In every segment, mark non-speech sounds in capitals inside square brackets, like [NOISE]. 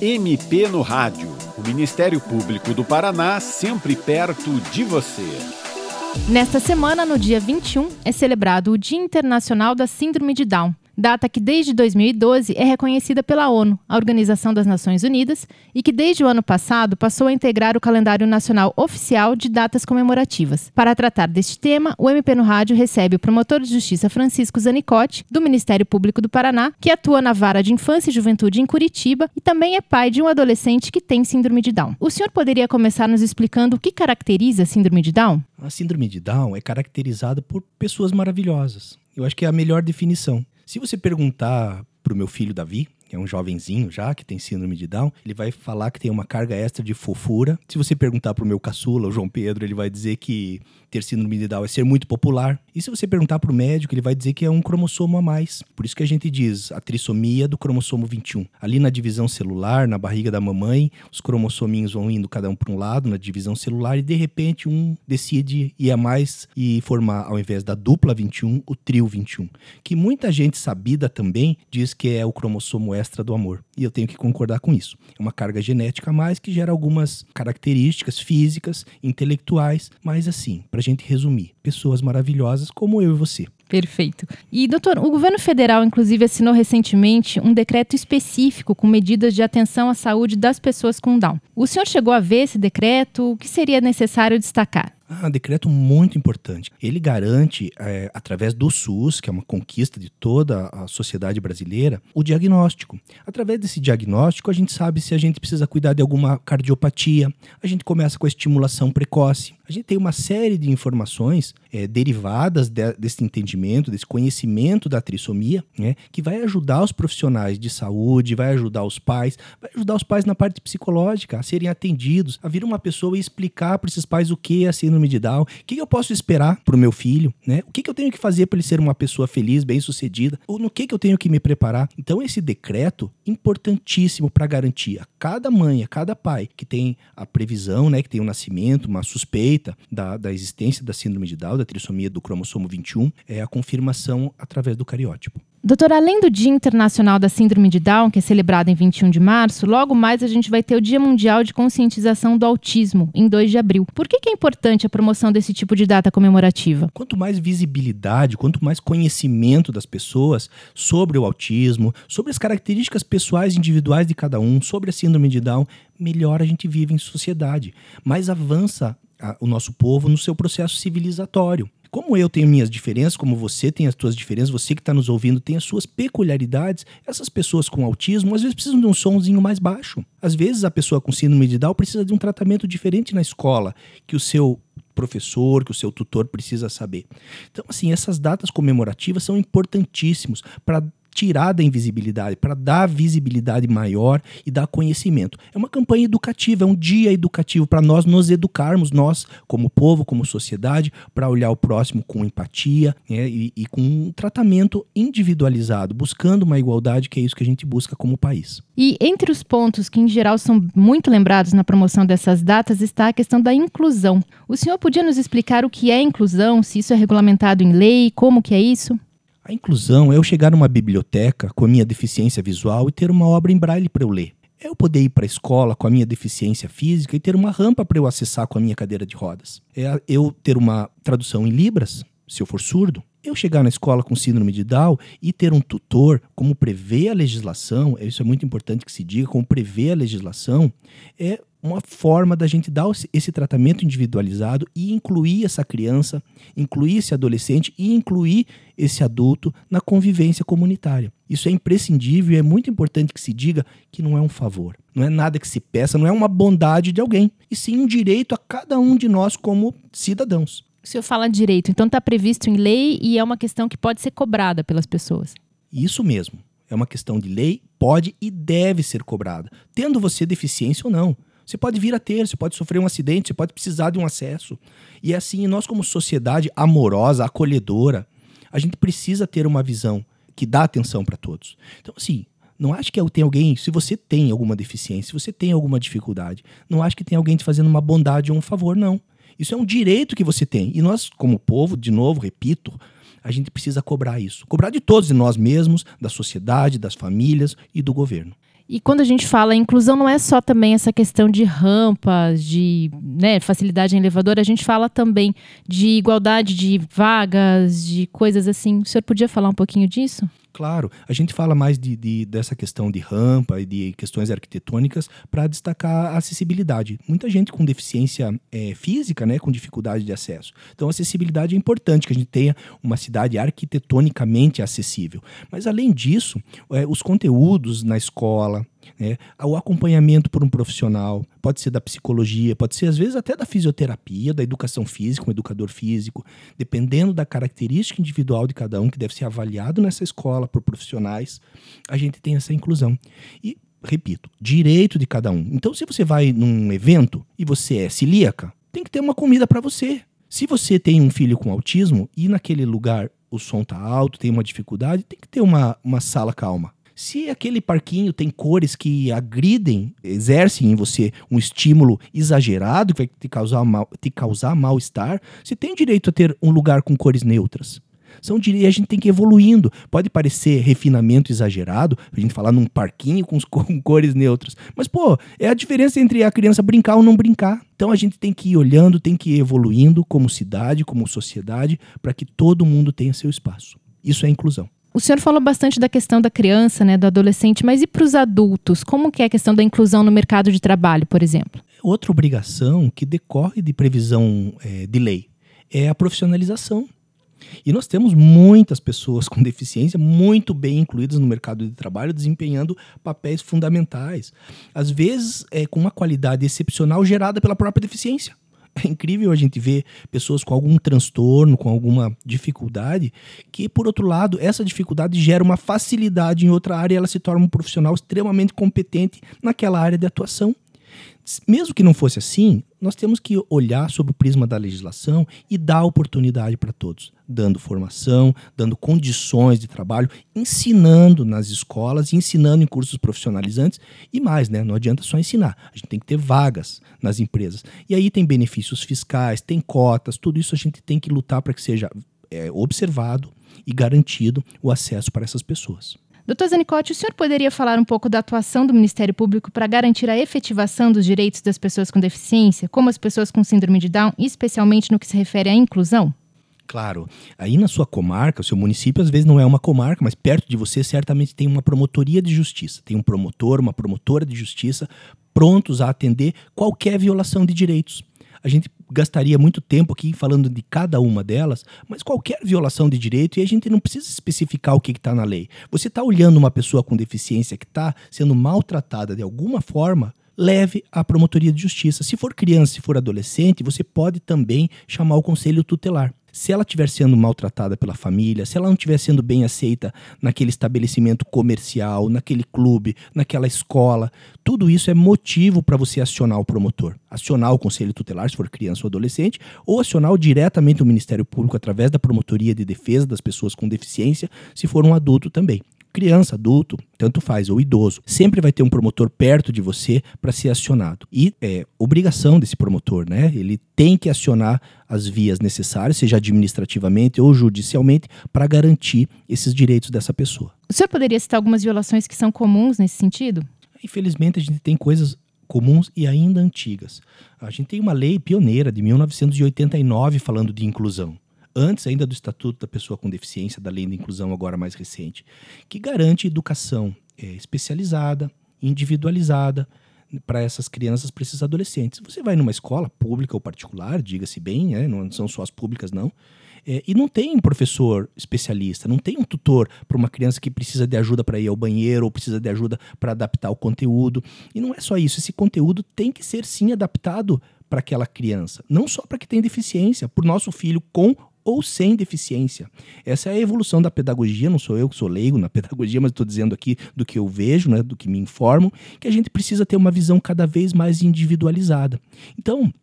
MP no Rádio. O Ministério Público do Paraná sempre perto de você. Nesta semana, no dia 21, é celebrado o Dia Internacional da Síndrome de Down data que desde 2012 é reconhecida pela ONU, a Organização das Nações Unidas, e que desde o ano passado passou a integrar o calendário nacional oficial de datas comemorativas. Para tratar deste tema, o MP no Rádio recebe o promotor de justiça Francisco Zanicotti, do Ministério Público do Paraná, que atua na Vara de Infância e Juventude em Curitiba e também é pai de um adolescente que tem síndrome de Down. O senhor poderia começar nos explicando o que caracteriza a síndrome de Down? A síndrome de Down é caracterizada por pessoas maravilhosas. Eu acho que é a melhor definição. Se você perguntar para o meu filho Davi, é um jovenzinho já, que tem síndrome de Down, ele vai falar que tem uma carga extra de fofura. Se você perguntar para o meu caçula, o João Pedro, ele vai dizer que ter síndrome de Down é ser muito popular. E se você perguntar para o médico, ele vai dizer que é um cromossomo a mais. Por isso que a gente diz a trissomia do cromossomo 21. Ali na divisão celular, na barriga da mamãe, os cromossominhos vão indo cada um para um lado na divisão celular e de repente um decide ir a mais e formar, ao invés da dupla 21, o trio 21. Que muita gente sabida também diz que é o cromossomo extra do amor. E eu tenho que concordar com isso. É uma carga genética a mais que gera algumas características físicas, intelectuais, mas assim, para a gente resumir, pessoas maravilhosas como eu e você. Perfeito. E, doutor, o governo federal, inclusive, assinou recentemente um decreto específico com medidas de atenção à saúde das pessoas com Down. O senhor chegou a ver esse decreto? O que seria necessário destacar? Ah, decreto muito importante. Ele garante, é, através do SUS, que é uma conquista de toda a sociedade brasileira, o diagnóstico. Através desse diagnóstico, a gente sabe se a gente precisa cuidar de alguma cardiopatia. A gente começa com a estimulação precoce. A gente tem uma série de informações é, derivadas de, desse entendimento, desse conhecimento da trissomia, né, que vai ajudar os profissionais de saúde, vai ajudar os pais, vai ajudar os pais na parte psicológica a serem atendidos, a vir uma pessoa e explicar para esses pais o que é a síndrome de Down, o que eu posso esperar para o meu filho, né? O que eu tenho que fazer para ele ser uma pessoa feliz, bem-sucedida, ou no que eu tenho que me preparar. Então esse decreto importantíssimo para garantir a cada mãe, a cada pai que tem a previsão, né, que tem o um nascimento, uma suspeita suspeita da, da existência da síndrome de Down, da trissomia do cromossomo 21, é a confirmação através do cariótipo. Doutor, além do Dia Internacional da Síndrome de Down, que é celebrado em 21 de março, logo mais a gente vai ter o Dia Mundial de Conscientização do Autismo, em 2 de abril. Por que, que é importante a promoção desse tipo de data comemorativa? Quanto mais visibilidade, quanto mais conhecimento das pessoas sobre o autismo, sobre as características pessoais individuais de cada um, sobre a Síndrome de Down, melhor a gente vive em sociedade. Mais avança a, o nosso povo no seu processo civilizatório. Como eu tenho minhas diferenças, como você tem as suas diferenças, você que está nos ouvindo tem as suas peculiaridades, essas pessoas com autismo às vezes precisam de um somzinho mais baixo. Às vezes a pessoa com síndrome de Down precisa de um tratamento diferente na escola, que o seu professor, que o seu tutor precisa saber. Então, assim, essas datas comemorativas são importantíssimos para tirar da invisibilidade, para dar visibilidade maior e dar conhecimento. É uma campanha educativa, é um dia educativo para nós nos educarmos, nós como povo, como sociedade, para olhar o próximo com empatia né, e, e com um tratamento individualizado, buscando uma igualdade, que é isso que a gente busca como país. E entre os pontos que, em geral, são muito lembrados na promoção dessas datas está a questão da inclusão. O senhor podia nos explicar o que é inclusão, se isso é regulamentado em lei, como que é isso? A inclusão é eu chegar numa biblioteca com a minha deficiência visual e ter uma obra em braille para eu ler. É eu poder ir para a escola com a minha deficiência física e ter uma rampa para eu acessar com a minha cadeira de rodas. É eu ter uma tradução em libras, se eu for surdo. Eu chegar na escola com síndrome de Down e ter um tutor, como prevê a legislação, isso é muito importante que se diga, como prevê a legislação, é uma forma da gente dar esse tratamento individualizado e incluir essa criança, incluir esse adolescente e incluir esse adulto na convivência comunitária. Isso é imprescindível e é muito importante que se diga que não é um favor, não é nada que se peça, não é uma bondade de alguém, e sim um direito a cada um de nós como cidadãos. O senhor fala direito, então está previsto em lei e é uma questão que pode ser cobrada pelas pessoas. Isso mesmo. É uma questão de lei, pode e deve ser cobrada, tendo você deficiência ou não. Você pode vir a ter, você pode sofrer um acidente, você pode precisar de um acesso. E é assim, nós, como sociedade amorosa, acolhedora, a gente precisa ter uma visão que dá atenção para todos. Então, assim, não acho que tem alguém, se você tem alguma deficiência, se você tem alguma dificuldade, não acho que tem alguém te fazendo uma bondade ou um favor, não. Isso é um direito que você tem. E nós, como povo, de novo, repito, a gente precisa cobrar isso. Cobrar de todos, de nós mesmos, da sociedade, das famílias e do governo. E quando a gente fala inclusão, não é só também essa questão de rampas, de né, facilidade em elevador, a gente fala também de igualdade de vagas, de coisas assim. O senhor podia falar um pouquinho disso? Claro, a gente fala mais de, de, dessa questão de rampa e de questões arquitetônicas para destacar a acessibilidade. Muita gente com deficiência é, física, né, com dificuldade de acesso. Então, a acessibilidade é importante que a gente tenha uma cidade arquitetonicamente acessível. Mas, além disso, é, os conteúdos na escola, né? O acompanhamento por um profissional, pode ser da psicologia, pode ser às vezes até da fisioterapia, da educação física, um educador físico, dependendo da característica individual de cada um que deve ser avaliado nessa escola por profissionais, a gente tem essa inclusão. E repito, direito de cada um. Então, se você vai num evento e você é celíaca, tem que ter uma comida para você. Se você tem um filho com autismo e naquele lugar o som tá alto, tem uma dificuldade, tem que ter uma, uma sala calma. Se aquele parquinho tem cores que agridem, exercem em você um estímulo exagerado que vai te causar, mal, te causar mal-estar, você tem direito a ter um lugar com cores neutras. São e a gente tem que ir evoluindo. Pode parecer refinamento exagerado, a gente falar num parquinho com, com cores neutras. Mas, pô, é a diferença entre a criança brincar ou não brincar. Então a gente tem que ir olhando, tem que ir evoluindo como cidade, como sociedade, para que todo mundo tenha seu espaço. Isso é inclusão. O senhor falou bastante da questão da criança, né, do adolescente, mas e para os adultos? Como que é a questão da inclusão no mercado de trabalho, por exemplo? Outra obrigação que decorre de previsão é, de lei é a profissionalização. E nós temos muitas pessoas [LAUGHS] com deficiência muito bem incluídas no mercado de trabalho, desempenhando papéis fundamentais. Às vezes, é, com uma qualidade excepcional gerada pela própria deficiência. [LAUGHS] É incrível a gente ver pessoas com algum transtorno, com alguma dificuldade, que, por outro lado, essa dificuldade gera uma facilidade em outra área e ela se torna um profissional extremamente competente naquela área de atuação. Mesmo que não fosse assim, nós temos que olhar sob o prisma da legislação e dar oportunidade para todos, dando formação, dando condições de trabalho, ensinando nas escolas, ensinando em cursos profissionalizantes e mais, né? Não adianta só ensinar, a gente tem que ter vagas nas empresas. E aí tem benefícios fiscais, tem cotas, tudo isso a gente tem que lutar para que seja é, observado e garantido o acesso para essas pessoas. Doutor Zanicotti, o senhor poderia falar um pouco da atuação do Ministério Público para garantir a efetivação dos direitos das pessoas com deficiência, como as pessoas com síndrome de Down, especialmente no que se refere à inclusão? Claro. Aí na sua comarca, o seu município às vezes não é uma comarca, mas perto de você certamente tem uma promotoria de justiça. Tem um promotor, uma promotora de justiça prontos a atender qualquer violação de direitos. A gente gastaria muito tempo aqui falando de cada uma delas, mas qualquer violação de direito, e a gente não precisa especificar o que está na lei. Você está olhando uma pessoa com deficiência que está sendo maltratada de alguma forma, leve à promotoria de justiça. Se for criança, se for adolescente, você pode também chamar o conselho tutelar se ela estiver sendo maltratada pela família, se ela não estiver sendo bem aceita naquele estabelecimento comercial, naquele clube, naquela escola, tudo isso é motivo para você acionar o promotor. Acionar o conselho tutelar, se for criança ou adolescente, ou acionar diretamente o Ministério Público através da promotoria de defesa das pessoas com deficiência, se for um adulto também criança, adulto, tanto faz, ou idoso, sempre vai ter um promotor perto de você para ser acionado. E é obrigação desse promotor, né? Ele tem que acionar as vias necessárias, seja administrativamente ou judicialmente, para garantir esses direitos dessa pessoa. O senhor poderia citar algumas violações que são comuns nesse sentido? Infelizmente, a gente tem coisas comuns e ainda antigas. A gente tem uma lei pioneira de 1989 falando de inclusão antes ainda do Estatuto da Pessoa com Deficiência, da Lei de Inclusão agora mais recente, que garante educação é, especializada, individualizada para essas crianças, para esses adolescentes. Você vai numa escola pública ou particular, diga-se bem, né, não são só as públicas não, é, e não tem um professor especialista, não tem um tutor para uma criança que precisa de ajuda para ir ao banheiro ou precisa de ajuda para adaptar o conteúdo. E não é só isso, esse conteúdo tem que ser sim adaptado para aquela criança, não só para que tem deficiência, para o nosso filho com ou sem deficiência. Essa é a evolução da pedagogia, não sou eu que sou leigo na [LAUGHS] pedagogia, mas estou dizendo aqui do que eu vejo, né, do que me informo, que a gente precisa ter uma visão cada vez mais individualizada. Então,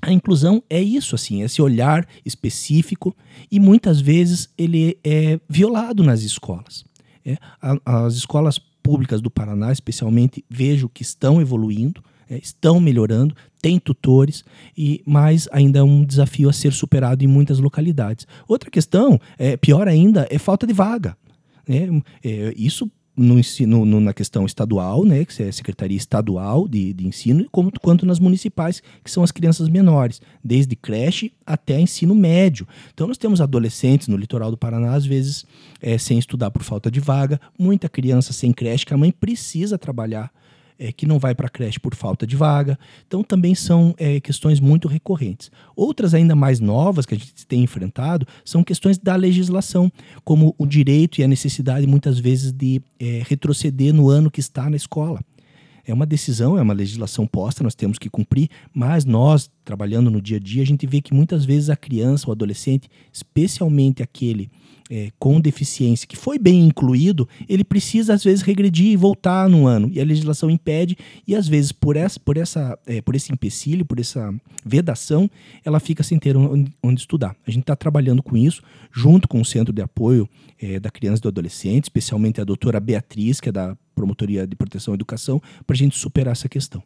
a inclusão é isso, assim, esse olhar específico e muitas vezes ele é violado nas escolas. É, as escolas públicas do Paraná, especialmente, vejo que estão evoluindo, é, estão melhorando, tem tutores, e mas ainda é um desafio a ser superado em muitas localidades. Outra questão, é, pior ainda, é falta de vaga. Né? É, isso no ensino, no, na questão estadual, né, que é a Secretaria Estadual de, de Ensino, como, quanto nas municipais, que são as crianças menores, desde creche até ensino médio. Então, nós temos adolescentes no litoral do Paraná, às vezes, é, sem estudar por falta de vaga, muita criança sem creche, que a mãe precisa trabalhar é, que não vai para a creche por falta de vaga. Então, também são é, questões muito recorrentes. Outras, ainda mais novas, que a gente tem enfrentado, são questões da legislação, como o direito e a necessidade, muitas vezes, de é, retroceder no ano que está na escola. É uma decisão, é uma legislação posta, nós temos que cumprir, mas nós, trabalhando no dia a dia, a gente vê que muitas vezes a criança, o adolescente, especialmente aquele é, com deficiência que foi bem incluído, ele precisa às vezes regredir e voltar no ano. E a legislação impede, e às vezes por, essa, por, essa, é, por esse empecilho, por essa vedação, ela fica sem ter onde, onde estudar. A gente está trabalhando com isso, junto com o Centro de Apoio é, da Criança e do Adolescente, especialmente a doutora Beatriz, que é da Promotoria de Proteção e Educação, para a gente superar essa questão.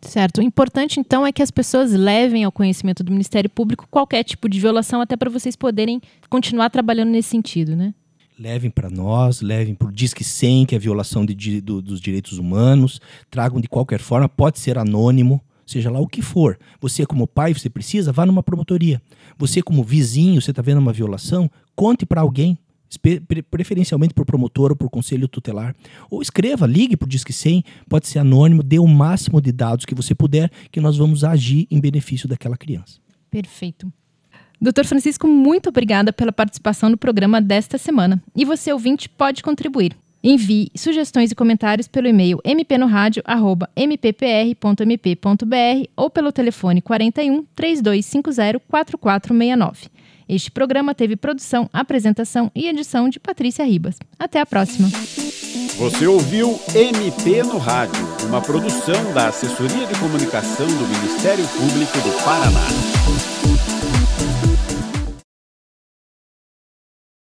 Certo. O importante, então, é que as pessoas levem ao conhecimento do Ministério Público qualquer tipo de violação, até para vocês poderem continuar trabalhando nesse sentido, né? Levem para nós, levem para o Disque 100, que é a violação de, do, dos direitos humanos, tragam de qualquer forma, pode ser anônimo, seja lá o que for. Você, como pai, você precisa, vá numa promotoria. Você, como vizinho, você está vendo uma violação, conte para alguém preferencialmente por promotor ou por conselho tutelar. Ou escreva, ligue o Disque 100, pode ser anônimo, dê o máximo de dados que você puder, que nós vamos agir em benefício daquela criança. Perfeito. Doutor Francisco, muito obrigada pela participação no programa desta semana. E você, ouvinte, pode contribuir. Envie sugestões e comentários pelo e-mail mpnoradio.mppr.mp.br ou pelo telefone 41 3250 4469. Este programa teve produção, apresentação e edição de Patrícia Ribas. Até a próxima. Você ouviu MP no Rádio, uma produção da Assessoria de Comunicação do Ministério Público do Paraná.